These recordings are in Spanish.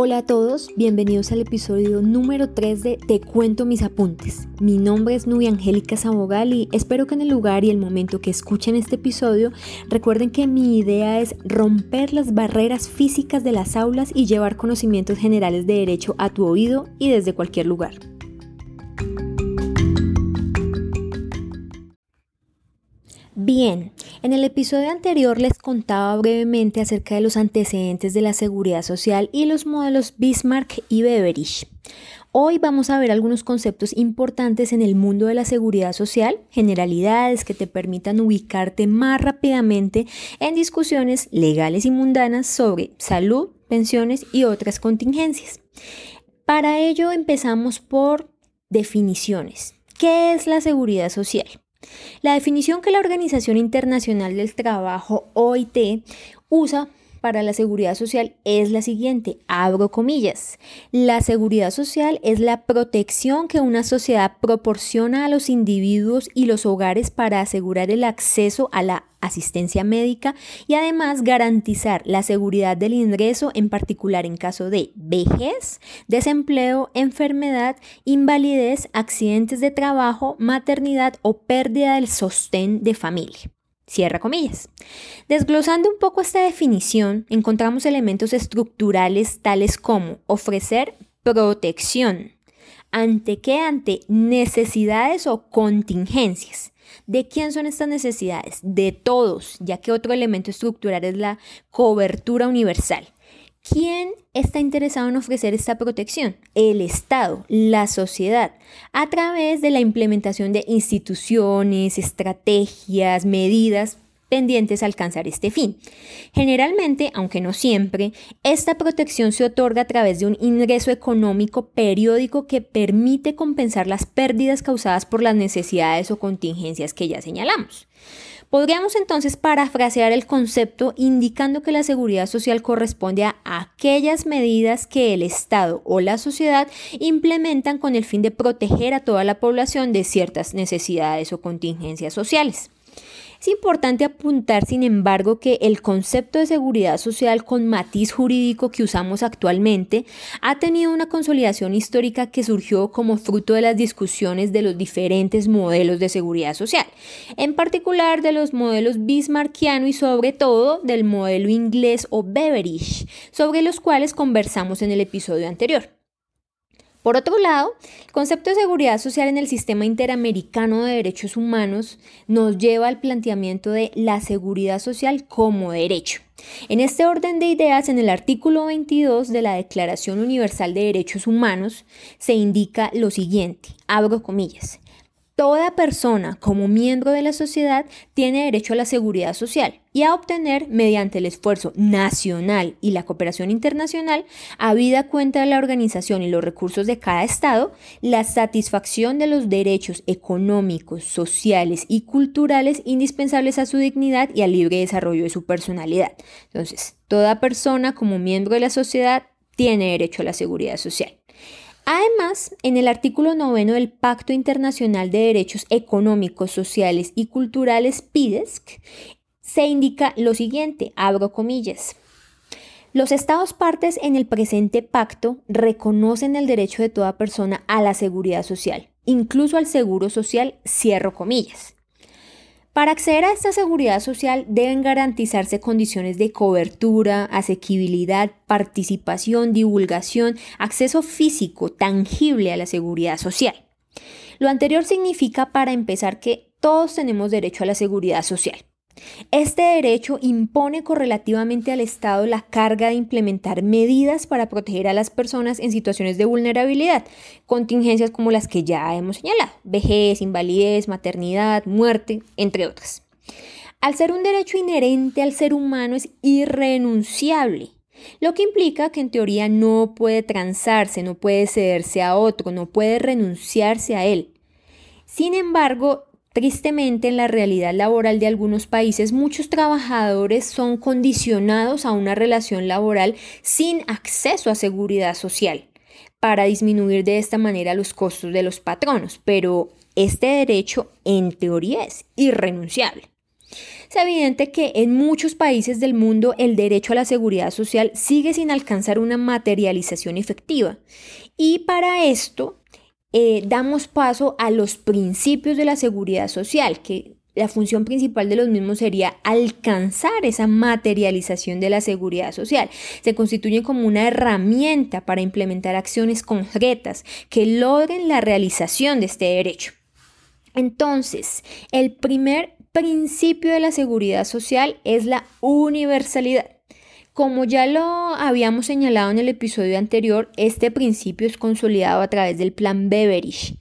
Hola a todos, bienvenidos al episodio número 3 de Te cuento mis apuntes. Mi nombre es Nubia Angélica Sabogal y espero que en el lugar y el momento que escuchen este episodio recuerden que mi idea es romper las barreras físicas de las aulas y llevar conocimientos generales de derecho a tu oído y desde cualquier lugar. Bien, en el episodio anterior les contaba brevemente acerca de los antecedentes de la seguridad social y los modelos Bismarck y Beveridge. Hoy vamos a ver algunos conceptos importantes en el mundo de la seguridad social, generalidades que te permitan ubicarte más rápidamente en discusiones legales y mundanas sobre salud, pensiones y otras contingencias. Para ello empezamos por definiciones. ¿Qué es la seguridad social? La definición que la Organización Internacional del Trabajo, OIT, usa para la seguridad social es la siguiente, abro comillas. La seguridad social es la protección que una sociedad proporciona a los individuos y los hogares para asegurar el acceso a la asistencia médica y además garantizar la seguridad del ingreso, en particular en caso de vejez, desempleo, enfermedad, invalidez, accidentes de trabajo, maternidad o pérdida del sostén de familia. Cierra comillas. Desglosando un poco esta definición, encontramos elementos estructurales tales como ofrecer protección. ¿Ante qué? Ante necesidades o contingencias. ¿De quién son estas necesidades? De todos, ya que otro elemento estructural es la cobertura universal. ¿Quién está interesado en ofrecer esta protección? El Estado, la sociedad, a través de la implementación de instituciones, estrategias, medidas pendientes a alcanzar este fin. Generalmente, aunque no siempre, esta protección se otorga a través de un ingreso económico periódico que permite compensar las pérdidas causadas por las necesidades o contingencias que ya señalamos. Podríamos entonces parafrasear el concepto indicando que la seguridad social corresponde a aquellas medidas que el Estado o la sociedad implementan con el fin de proteger a toda la población de ciertas necesidades o contingencias sociales. Es importante apuntar, sin embargo, que el concepto de seguridad social con matiz jurídico que usamos actualmente ha tenido una consolidación histórica que surgió como fruto de las discusiones de los diferentes modelos de seguridad social, en particular de los modelos bismarckiano y sobre todo del modelo inglés o Beveridge, sobre los cuales conversamos en el episodio anterior. Por otro lado, el concepto de seguridad social en el sistema interamericano de derechos humanos nos lleva al planteamiento de la seguridad social como derecho. En este orden de ideas, en el artículo 22 de la Declaración Universal de Derechos Humanos, se indica lo siguiente, abro comillas, Toda persona como miembro de la sociedad tiene derecho a la seguridad social y a obtener, mediante el esfuerzo nacional y la cooperación internacional, habida cuenta de la organización y los recursos de cada Estado, la satisfacción de los derechos económicos, sociales y culturales indispensables a su dignidad y al libre desarrollo de su personalidad. Entonces, toda persona como miembro de la sociedad tiene derecho a la seguridad social. Además, en el artículo noveno del Pacto Internacional de Derechos Económicos, Sociales y Culturales, PIDESC, se indica lo siguiente, abro comillas. Los Estados partes en el presente pacto reconocen el derecho de toda persona a la seguridad social, incluso al seguro social, cierro comillas. Para acceder a esta seguridad social deben garantizarse condiciones de cobertura, asequibilidad, participación, divulgación, acceso físico, tangible a la seguridad social. Lo anterior significa, para empezar, que todos tenemos derecho a la seguridad social. Este derecho impone correlativamente al Estado la carga de implementar medidas para proteger a las personas en situaciones de vulnerabilidad, contingencias como las que ya hemos señalado, vejez, invalidez, maternidad, muerte, entre otras. Al ser un derecho inherente al ser humano es irrenunciable, lo que implica que en teoría no puede transarse, no puede cederse a otro, no puede renunciarse a él. Sin embargo, Tristemente, en la realidad laboral de algunos países, muchos trabajadores son condicionados a una relación laboral sin acceso a seguridad social para disminuir de esta manera los costos de los patronos, pero este derecho en teoría es irrenunciable. Es evidente que en muchos países del mundo el derecho a la seguridad social sigue sin alcanzar una materialización efectiva. Y para esto eh, damos paso a los principios de la seguridad social, que la función principal de los mismos sería alcanzar esa materialización de la seguridad social. Se constituyen como una herramienta para implementar acciones concretas que logren la realización de este derecho. Entonces, el primer principio de la seguridad social es la universalidad. Como ya lo habíamos señalado en el episodio anterior, este principio es consolidado a través del plan Beveridge.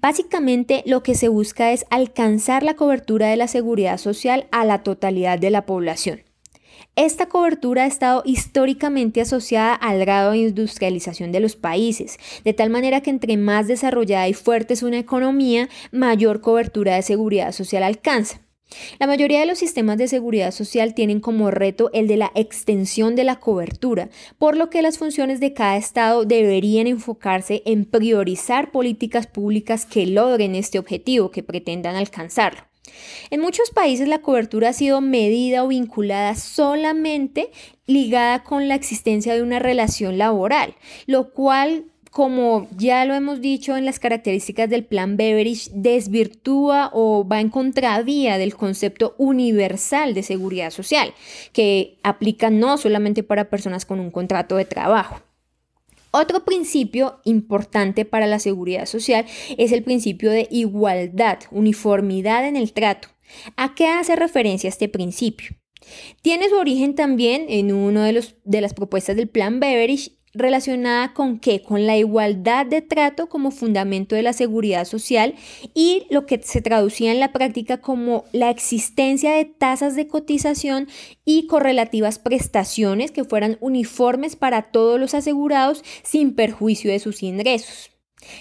Básicamente lo que se busca es alcanzar la cobertura de la seguridad social a la totalidad de la población. Esta cobertura ha estado históricamente asociada al grado de industrialización de los países, de tal manera que entre más desarrollada y fuerte es una economía, mayor cobertura de seguridad social alcanza. La mayoría de los sistemas de seguridad social tienen como reto el de la extensión de la cobertura, por lo que las funciones de cada Estado deberían enfocarse en priorizar políticas públicas que logren este objetivo, que pretendan alcanzarlo. En muchos países la cobertura ha sido medida o vinculada solamente ligada con la existencia de una relación laboral, lo cual como ya lo hemos dicho en las características del plan Beveridge, desvirtúa o va en contravía del concepto universal de seguridad social, que aplica no solamente para personas con un contrato de trabajo. Otro principio importante para la seguridad social es el principio de igualdad, uniformidad en el trato. ¿A qué hace referencia este principio? Tiene su origen también en una de, de las propuestas del plan Beveridge relacionada con qué? Con la igualdad de trato como fundamento de la seguridad social y lo que se traducía en la práctica como la existencia de tasas de cotización y correlativas prestaciones que fueran uniformes para todos los asegurados sin perjuicio de sus ingresos.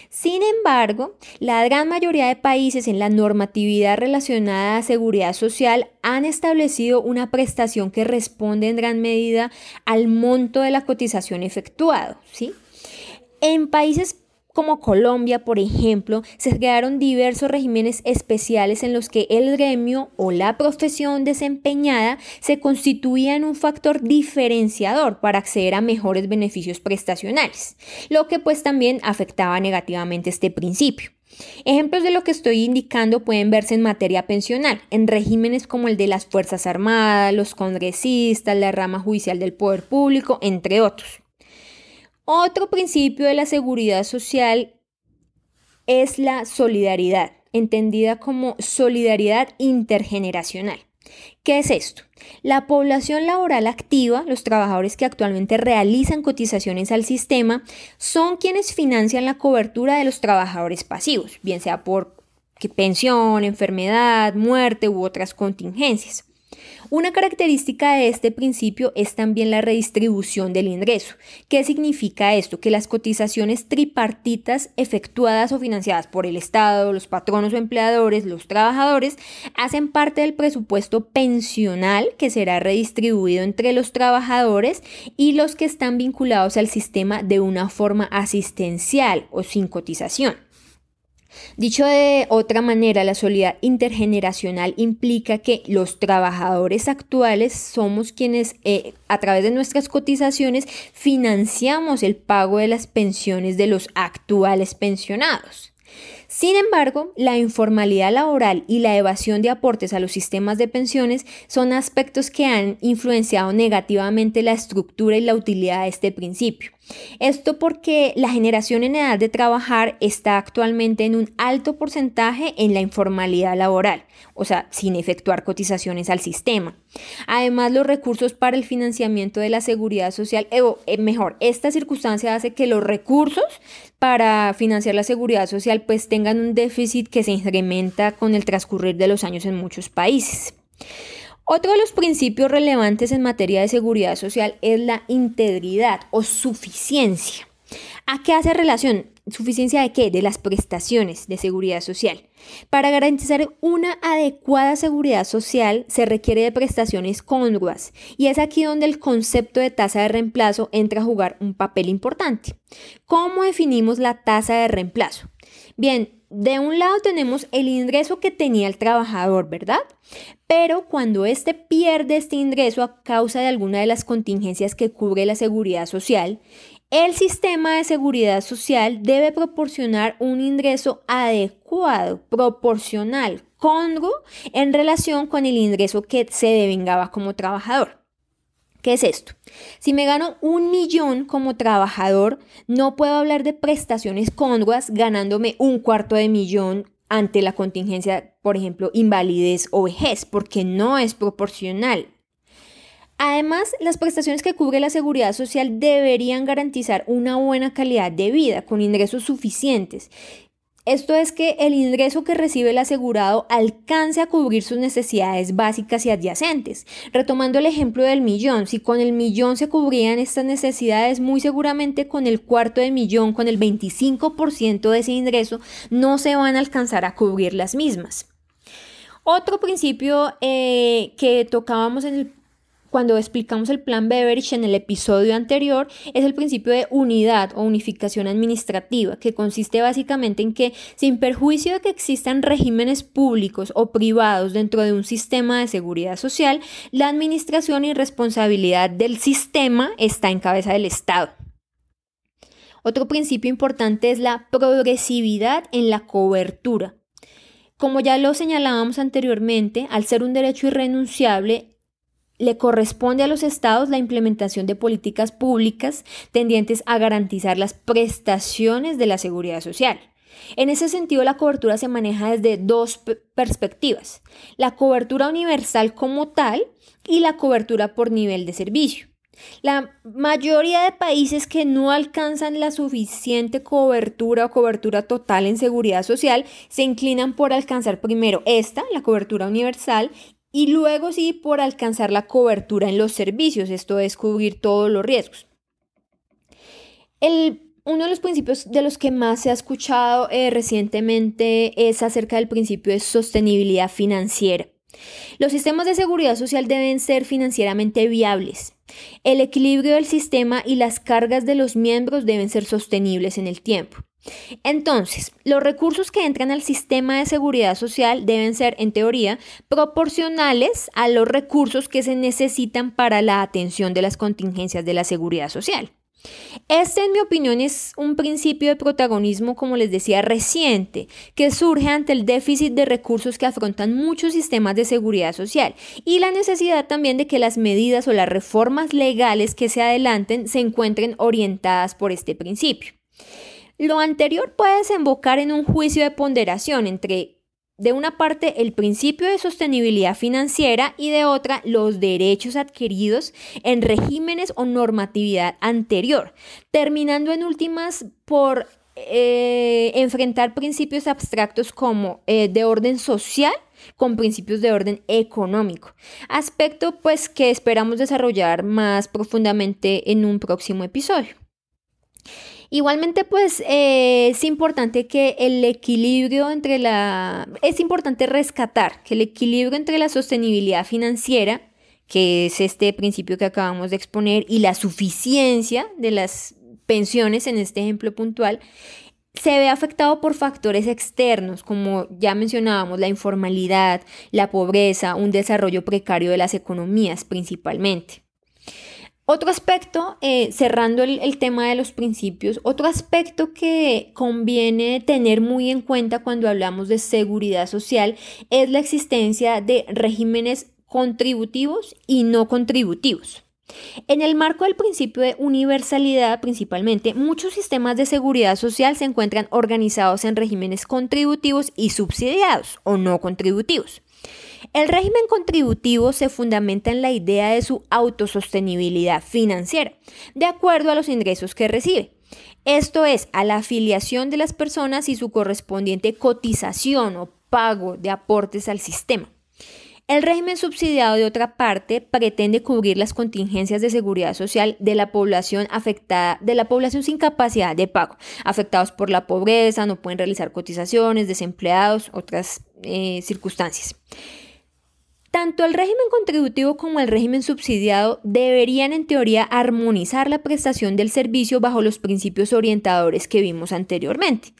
Sin embargo, la gran mayoría de países en la normatividad relacionada a seguridad social han establecido una prestación que responde en gran medida al monto de la cotización efectuado. ¿sí? En países como Colombia, por ejemplo, se crearon diversos regímenes especiales en los que el gremio o la profesión desempeñada se constituía en un factor diferenciador para acceder a mejores beneficios prestacionales, lo que pues también afectaba negativamente este principio. Ejemplos de lo que estoy indicando pueden verse en materia pensional, en regímenes como el de las Fuerzas Armadas, los congresistas, la rama judicial del poder público, entre otros. Otro principio de la seguridad social es la solidaridad, entendida como solidaridad intergeneracional. ¿Qué es esto? La población laboral activa, los trabajadores que actualmente realizan cotizaciones al sistema, son quienes financian la cobertura de los trabajadores pasivos, bien sea por pensión, enfermedad, muerte u otras contingencias. Una característica de este principio es también la redistribución del ingreso. ¿Qué significa esto? Que las cotizaciones tripartitas efectuadas o financiadas por el Estado, los patronos o empleadores, los trabajadores, hacen parte del presupuesto pensional que será redistribuido entre los trabajadores y los que están vinculados al sistema de una forma asistencial o sin cotización. Dicho de otra manera, la solidaridad intergeneracional implica que los trabajadores actuales somos quienes eh, a través de nuestras cotizaciones financiamos el pago de las pensiones de los actuales pensionados. Sin embargo, la informalidad laboral y la evasión de aportes a los sistemas de pensiones son aspectos que han influenciado negativamente la estructura y la utilidad de este principio. Esto porque la generación en edad de trabajar está actualmente en un alto porcentaje en la informalidad laboral, o sea, sin efectuar cotizaciones al sistema. Además, los recursos para el financiamiento de la seguridad social, eh, o eh, mejor, esta circunstancia hace que los recursos para financiar la seguridad social pues tengan un déficit que se incrementa con el transcurrir de los años en muchos países. Otro de los principios relevantes en materia de seguridad social es la integridad o suficiencia. ¿A qué hace relación? ¿Suficiencia de qué? De las prestaciones de seguridad social. Para garantizar una adecuada seguridad social se requiere de prestaciones congruas y es aquí donde el concepto de tasa de reemplazo entra a jugar un papel importante. ¿Cómo definimos la tasa de reemplazo? Bien, de un lado tenemos el ingreso que tenía el trabajador, ¿verdad? Pero cuando éste pierde este ingreso a causa de alguna de las contingencias que cubre la seguridad social, el sistema de seguridad social debe proporcionar un ingreso adecuado, proporcional, congruo en relación con el ingreso que se devengaba como trabajador. ¿Qué es esto? Si me gano un millón como trabajador, no puedo hablar de prestaciones congruas ganándome un cuarto de millón ante la contingencia, por ejemplo, invalidez o vejez, porque no es proporcional. Además, las prestaciones que cubre la seguridad social deberían garantizar una buena calidad de vida con ingresos suficientes esto es que el ingreso que recibe el asegurado alcance a cubrir sus necesidades básicas y adyacentes. Retomando el ejemplo del millón, si con el millón se cubrían estas necesidades, muy seguramente con el cuarto de millón, con el 25% de ese ingreso, no se van a alcanzar a cubrir las mismas. Otro principio eh, que tocábamos en el cuando explicamos el plan Beveridge en el episodio anterior, es el principio de unidad o unificación administrativa, que consiste básicamente en que, sin perjuicio de que existan regímenes públicos o privados dentro de un sistema de seguridad social, la administración y responsabilidad del sistema está en cabeza del Estado. Otro principio importante es la progresividad en la cobertura. Como ya lo señalábamos anteriormente, al ser un derecho irrenunciable, le corresponde a los estados la implementación de políticas públicas tendientes a garantizar las prestaciones de la seguridad social. En ese sentido, la cobertura se maneja desde dos perspectivas, la cobertura universal como tal y la cobertura por nivel de servicio. La mayoría de países que no alcanzan la suficiente cobertura o cobertura total en seguridad social se inclinan por alcanzar primero esta, la cobertura universal, y luego sí por alcanzar la cobertura en los servicios, esto es cubrir todos los riesgos. uno de los principios de los que más se ha escuchado eh, recientemente es acerca del principio de sostenibilidad financiera. Los sistemas de seguridad social deben ser financieramente viables. El equilibrio del sistema y las cargas de los miembros deben ser sostenibles en el tiempo. Entonces, los recursos que entran al sistema de seguridad social deben ser, en teoría, proporcionales a los recursos que se necesitan para la atención de las contingencias de la seguridad social. Este, en mi opinión, es un principio de protagonismo, como les decía, reciente, que surge ante el déficit de recursos que afrontan muchos sistemas de seguridad social y la necesidad también de que las medidas o las reformas legales que se adelanten se encuentren orientadas por este principio. Lo anterior puede desembocar en un juicio de ponderación entre, de una parte, el principio de sostenibilidad financiera y de otra, los derechos adquiridos en regímenes o normatividad anterior, terminando en últimas por eh, enfrentar principios abstractos como eh, de orden social con principios de orden económico, aspecto pues que esperamos desarrollar más profundamente en un próximo episodio. Igualmente, pues eh, es importante que el equilibrio entre la... Es importante rescatar que el equilibrio entre la sostenibilidad financiera, que es este principio que acabamos de exponer, y la suficiencia de las pensiones, en este ejemplo puntual, se ve afectado por factores externos, como ya mencionábamos, la informalidad, la pobreza, un desarrollo precario de las economías principalmente. Otro aspecto, eh, cerrando el, tema de los principios, otro aspecto que conviene tener muy en cuenta cuando hablamos de seguridad social es la existencia de regímenes contributivos y no contributivos. En el marco del principio de universalidad, principalmente, muchos sistemas de seguridad social se encuentran organizados en regímenes contributivos y subsidiados o no contributivos. El régimen contributivo se fundamenta en la idea de su autosostenibilidad financiera, de acuerdo a los ingresos que recibe. Esto es, a la afiliación de las personas y su correspondiente cotización o pago de aportes al sistema. El régimen subsidiado, de otra parte, pretende cubrir las contingencias de seguridad social de la población afectada, de la población sin capacidad de pago, afectados por la pobreza, no pueden realizar cotizaciones, desempleados, otras eh, circunstancias. Tanto el régimen contributivo como el régimen subsidiado deberían en teoría armonizar la prestación del servicio bajo los principios orientadores que vimos anteriormente.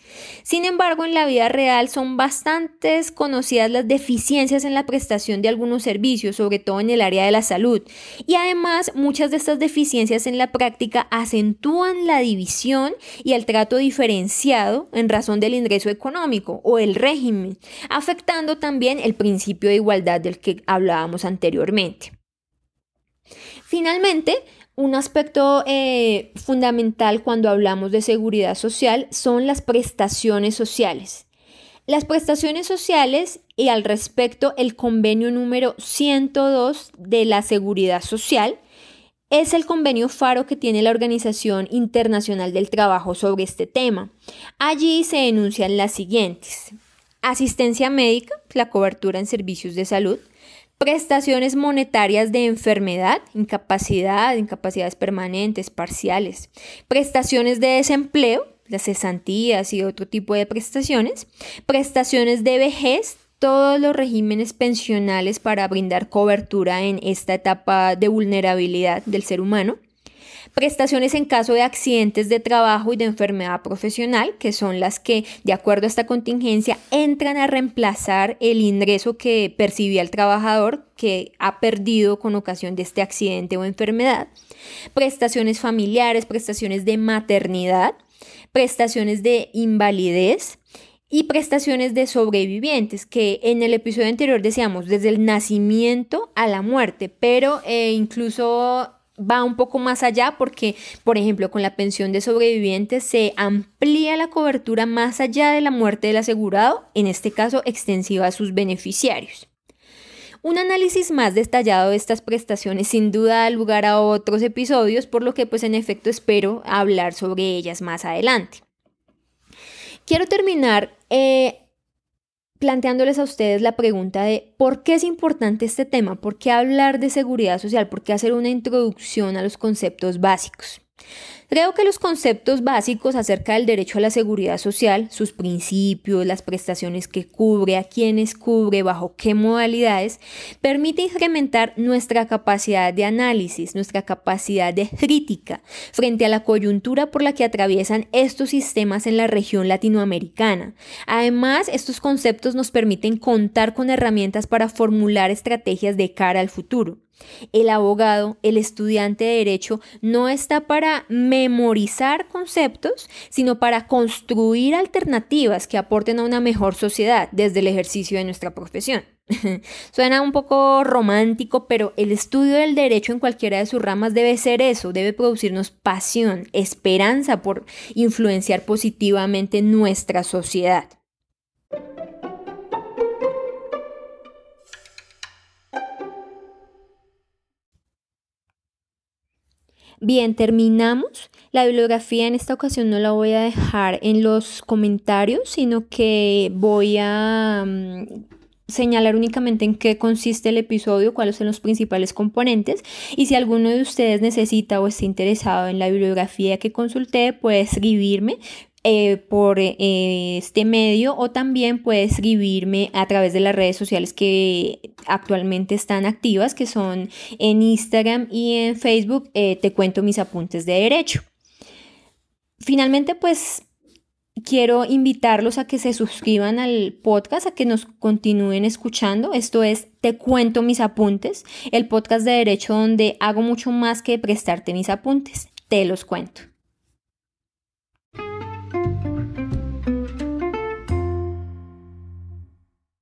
Sin embargo, en la vida real son bastantes conocidas las deficiencias en la prestación de algunos servicios, sobre todo en el área de la salud. Y además, muchas de estas deficiencias en la práctica acentúan la división y el trato diferenciado en razón del ingreso económico o el régimen, afectando también el principio de igualdad del que hablábamos anteriormente. Finalmente, un aspecto eh, fundamental cuando hablamos de seguridad social son las prestaciones sociales. Las prestaciones sociales y al respecto el convenio número 102 de la seguridad social es el convenio FARO que tiene la Organización Internacional del Trabajo sobre este tema. Allí se denuncian las siguientes. Asistencia médica, la cobertura en servicios de salud, prestaciones monetarias de enfermedad, incapacidad, incapacidades permanentes, parciales, prestaciones de desempleo, las cesantías y otro tipo de prestaciones, prestaciones de vejez, todos los regímenes pensionales para brindar cobertura en esta etapa de vulnerabilidad del ser humano, prestaciones en caso de accidentes de trabajo y de enfermedad profesional, que son las que, de acuerdo a esta contingencia, entran a reemplazar el ingreso que percibía el trabajador que ha perdido con ocasión de este accidente o enfermedad, prestaciones familiares, prestaciones de maternidad, prestaciones de invalidez, y prestaciones de sobrevivientes, que en el episodio anterior decíamos desde el nacimiento a la muerte, pero eh, incluso va un poco más allá porque, por ejemplo, con la pensión de sobrevivientes se amplía la cobertura más allá de la muerte del asegurado, en este caso extensiva a sus beneficiarios. Un análisis más detallado de estas prestaciones sin duda da lugar a otros episodios, por lo que pues en efecto espero hablar sobre ellas más adelante. Quiero terminar eh, planteándoles a ustedes la pregunta de por qué es importante este tema, por qué hablar de seguridad social, por qué hacer una introducción a los conceptos básicos. Creo que los conceptos básicos acerca del derecho a la seguridad social, sus principios, las prestaciones que cubre, a quienes cubre, bajo qué modalidades, permite incrementar nuestra capacidad de análisis, nuestra capacidad de crítica frente a la coyuntura por la que atraviesan estos sistemas en la región latinoamericana. Además, estos conceptos nos permiten contar con herramientas para formular estrategias de cara al futuro. El abogado, el estudiante de derecho, no está para memorizar conceptos, sino para construir alternativas que aporten a una mejor sociedad desde el ejercicio de nuestra profesión. Suena un poco romántico, pero el estudio del derecho en cualquiera de sus ramas debe ser eso, debe producirnos pasión, esperanza por influenciar positivamente nuestra sociedad. Bien, terminamos. La bibliografía en esta ocasión no la voy a dejar en los comentarios, sino que voy a mm, señalar únicamente en qué consiste el episodio, cuáles son los principales componentes y si alguno de ustedes necesita o está interesado en la bibliografía que consulté, puede escribirme eh, por eh, este medio o también puede escribirme a través de las redes sociales que actualmente están activas, que son en Instagram y en Facebook, eh, te cuento mis apuntes de derecho. Finalmente, pues quiero invitarlos a que se suscriban al podcast, a que nos continúen escuchando. Esto es Te cuento mis apuntes, el podcast de derecho donde hago mucho más que prestarte mis apuntes. Te los cuento.